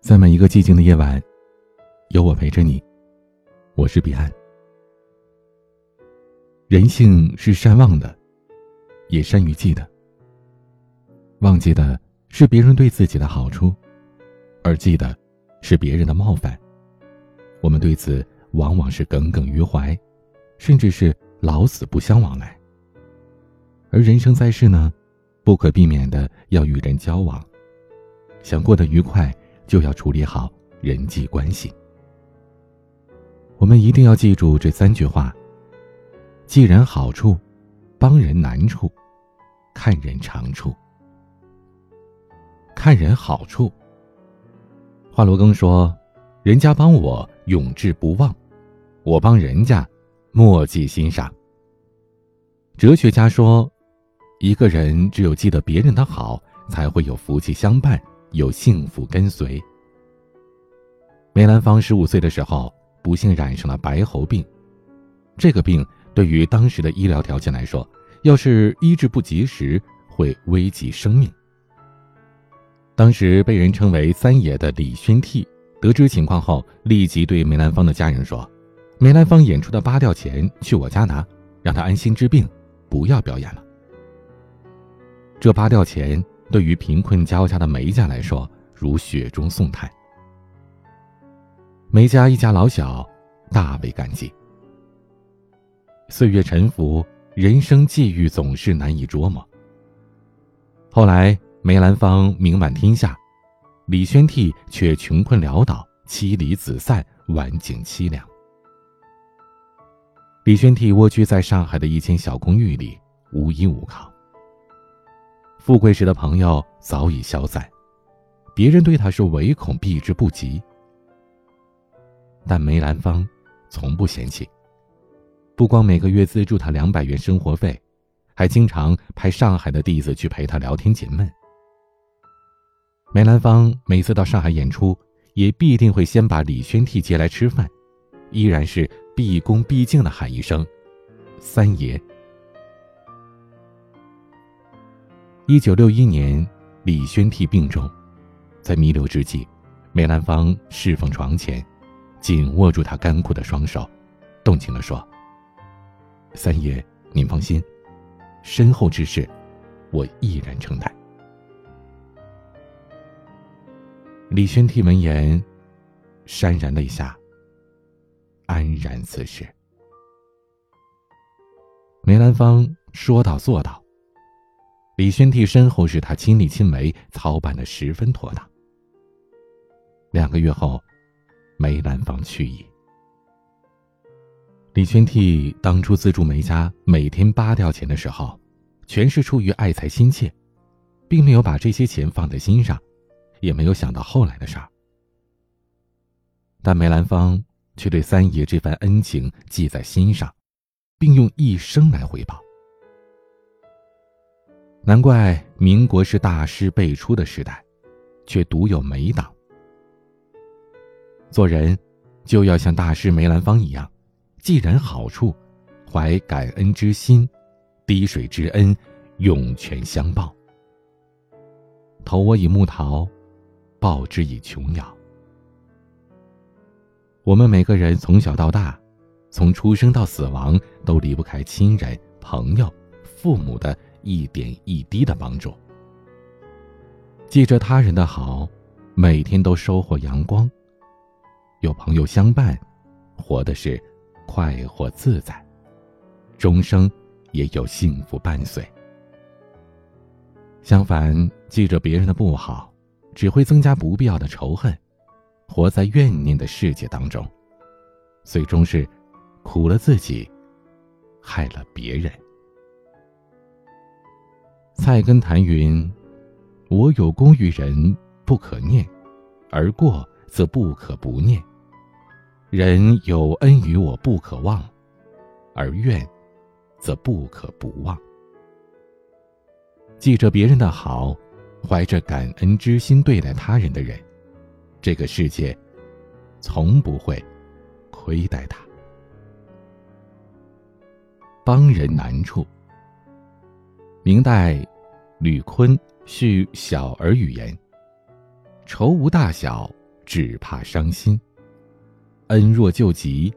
在每一个寂静的夜晚，有我陪着你。我是彼岸。人性是善忘的，也善于记的。忘记的是别人对自己的好处，而记得是别人的冒犯。我们对此往往是耿耿于怀，甚至是老死不相往来。而人生在世呢，不可避免的要与人交往，想过得愉快。就要处理好人际关系。我们一定要记住这三句话：记人好处，帮人难处，看人长处。看人好处。华罗庚说：“人家帮我永志不忘，我帮人家莫记心上。”哲学家说：“一个人只有记得别人的好，才会有福气相伴。”有幸福跟随。梅兰芳十五岁的时候，不幸染上了白喉病。这个病对于当时的医疗条件来说，要是医治不及时，会危及生命。当时被人称为“三爷”的李宣惕，得知情况后，立即对梅兰芳的家人说：“梅兰芳演出的八吊钱去我家拿，让他安心治病，不要表演了。”这八吊钱。对于贫困交加的梅家来说，如雪中送炭。梅家一家老小大为感激。岁月沉浮，人生际遇总是难以捉摸。后来梅兰芳名满天下，李宣惕却穷困潦倒，妻离子散，晚景凄凉。李宣惕蜗居在上海的一间小公寓里，无依无靠。富贵时的朋友早已消散，别人对他是唯恐避之不及。但梅兰芳从不嫌弃，不光每个月资助他两百元生活费，还经常派上海的弟子去陪他聊天解闷。梅兰芳每次到上海演出，也必定会先把李宣替接来吃饭，依然是毕恭毕敬的喊一声“三爷”。一九六一年，李宣替病重，在弥留之际，梅兰芳侍奉床前，紧握住他干枯的双手，动情地说：“三爷，您放心，身后之事，我毅然承担。”李宣替闻言，潸然泪下，安然辞世。梅兰芳说到做到。李宣替身后是他亲力亲为操办的十分妥当。两个月后，梅兰芳去矣。李宣替当初资助梅家每天八吊钱的时候，全是出于爱财心切，并没有把这些钱放在心上，也没有想到后来的事儿。但梅兰芳却对三爷这番恩情记在心上，并用一生来回报。难怪民国是大师辈出的时代，却独有梅党。做人就要像大师梅兰芳一样，既然好处，怀感恩之心，滴水之恩，涌泉相报。投我以木桃，报之以琼瑶。我们每个人从小到大，从出生到死亡，都离不开亲人、朋友、父母的。一点一滴的帮助，记着他人的好，每天都收获阳光。有朋友相伴，活的是快活自在，终生也有幸福伴随。相反，记着别人的不好，只会增加不必要的仇恨，活在怨念的世界当中，最终是苦了自己，害了别人。菜根谭云：“我有功于人，不可念；而过，则不可不念。人有恩于我，不可忘；而怨，则不可不忘。记着别人的好，怀着感恩之心对待他人的人，这个世界从不会亏待他。帮人难处。”明代，吕坤叙小儿语言：“愁无大小，只怕伤心。恩若救急，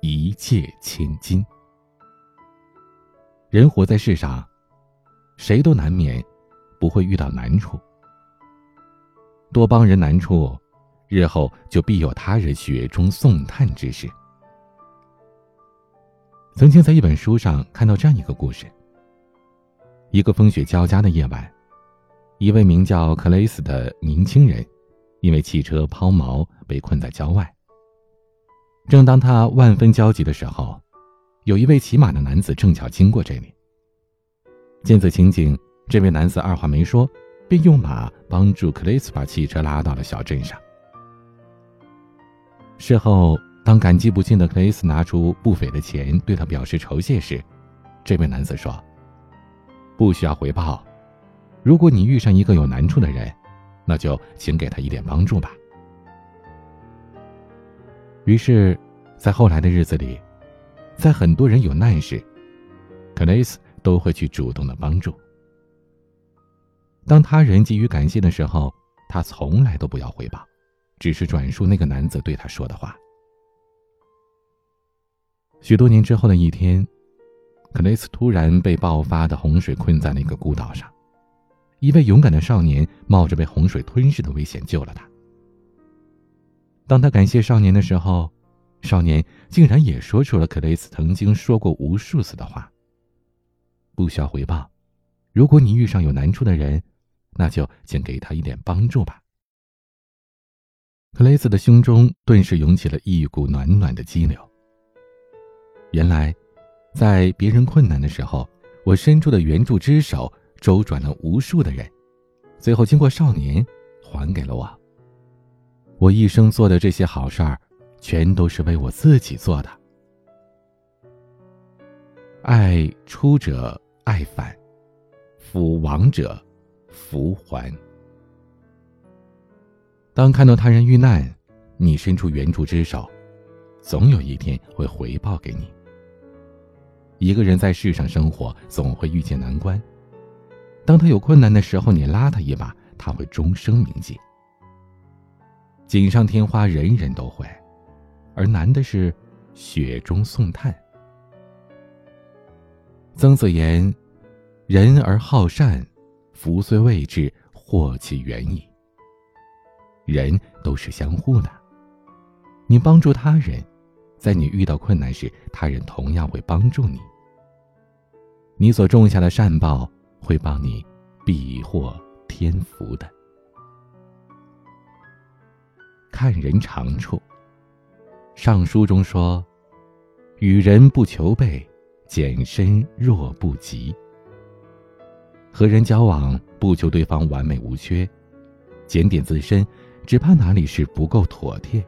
一切千金。人活在世上，谁都难免不会遇到难处。多帮人难处，日后就必有他人雪中送炭之事。曾经在一本书上看到这样一个故事：一个风雪交加的夜晚，一位名叫克雷斯的年轻人，因为汽车抛锚被困在郊外。正当他万分焦急的时候，有一位骑马的男子正巧经过这里。见此情景，这位男子二话没说，便用马帮助克雷斯把汽车拉到了小镇上。事后，当感激不尽的克雷斯拿出不菲的钱对他表示酬谢时，这位男子说：“不需要回报，如果你遇上一个有难处的人，那就请给他一点帮助吧。”于是，在后来的日子里，在很多人有难时，克雷斯都会去主动的帮助。当他人给予感谢的时候，他从来都不要回报，只是转述那个男子对他说的话。许多年之后的一天，克雷斯突然被爆发的洪水困在了一个孤岛上，一位勇敢的少年冒着被洪水吞噬的危险救了他。当他感谢少年的时候，少年竟然也说出了克雷斯曾经说过无数次的话：“不需要回报，如果你遇上有难处的人，那就请给他一点帮助吧。”克雷斯的胸中顿时涌起了一股暖暖的激流。原来，在别人困难的时候，我伸出的援助之手周转了无数的人，最后经过少年还给了我。我一生做的这些好事儿，全都是为我自己做的。爱出者爱返，福亡者福还。当看到他人遇难，你伸出援助之手，总有一天会回报给你。一个人在世上生活，总会遇见难关。当他有困难的时候，你拉他一把，他会终生铭记。锦上添花，人人都会，而难的是雪中送炭。曾子言：“人而好善，福虽未至，祸其远矣。”人都是相互的，你帮助他人，在你遇到困难时，他人同样会帮助你。你所种下的善报，会帮你避祸添福的。看人长处。上书中说：“与人不求备，简身若不及。”和人交往不求对方完美无缺，检点自身，只怕哪里是不够妥帖。《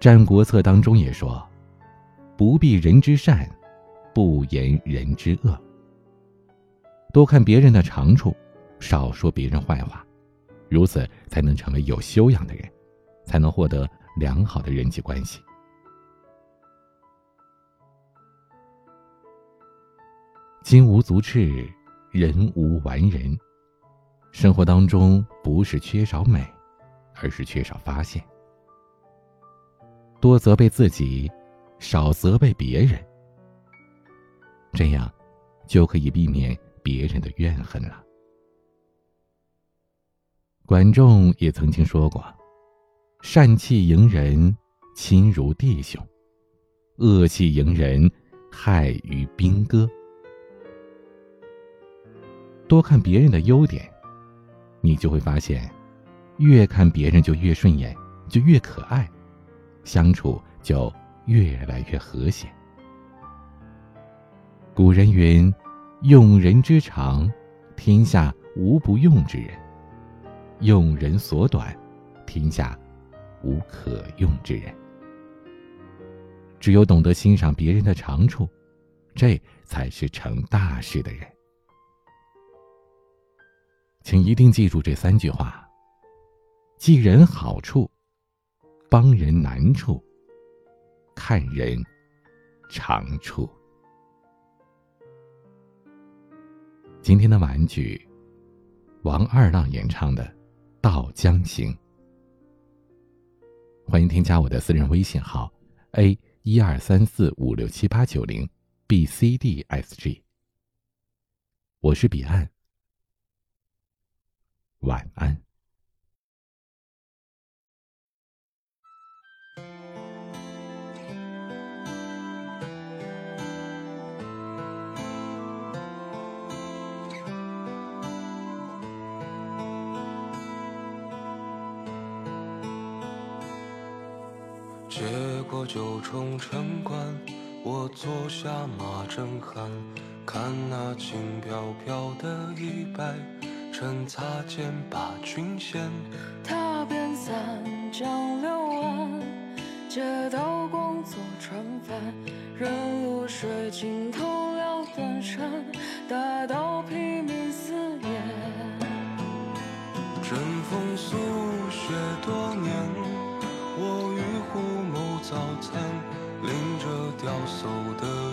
战国策》当中也说：“不避人之善，不言人之恶。”多看别人的长处，少说别人坏话。如此才能成为有修养的人，才能获得良好的人际关系。金无足赤，人无完人。生活当中不是缺少美，而是缺少发现。多责备自己，少责备别人，这样就可以避免别人的怨恨了。管仲也曾经说过：“善气迎人，亲如弟兄；恶气迎人，害于兵戈。”多看别人的优点，你就会发现，越看别人就越顺眼，就越可爱，相处就越来越和谐。古人云：“用人之长，天下无不用之人。”用人所短，天下无可用之人。只有懂得欣赏别人的长处，这才是成大事的人。请一定记住这三句话：记人好处，帮人难处，看人长处。今天的玩具，王二浪演唱的。《到江行》。欢迎添加我的私人微信号 a 一二三四五六七八九零 b c d s g。我是彼岸，晚安。接过九重城关，我坐下马正酣，看那轻飘飘的衣摆，趁擦肩把君衔。踏遍三江六岸，借刀光做船帆，任露水浸透了断山，大道披靡四野。针锋素雪多早餐拎着雕塑的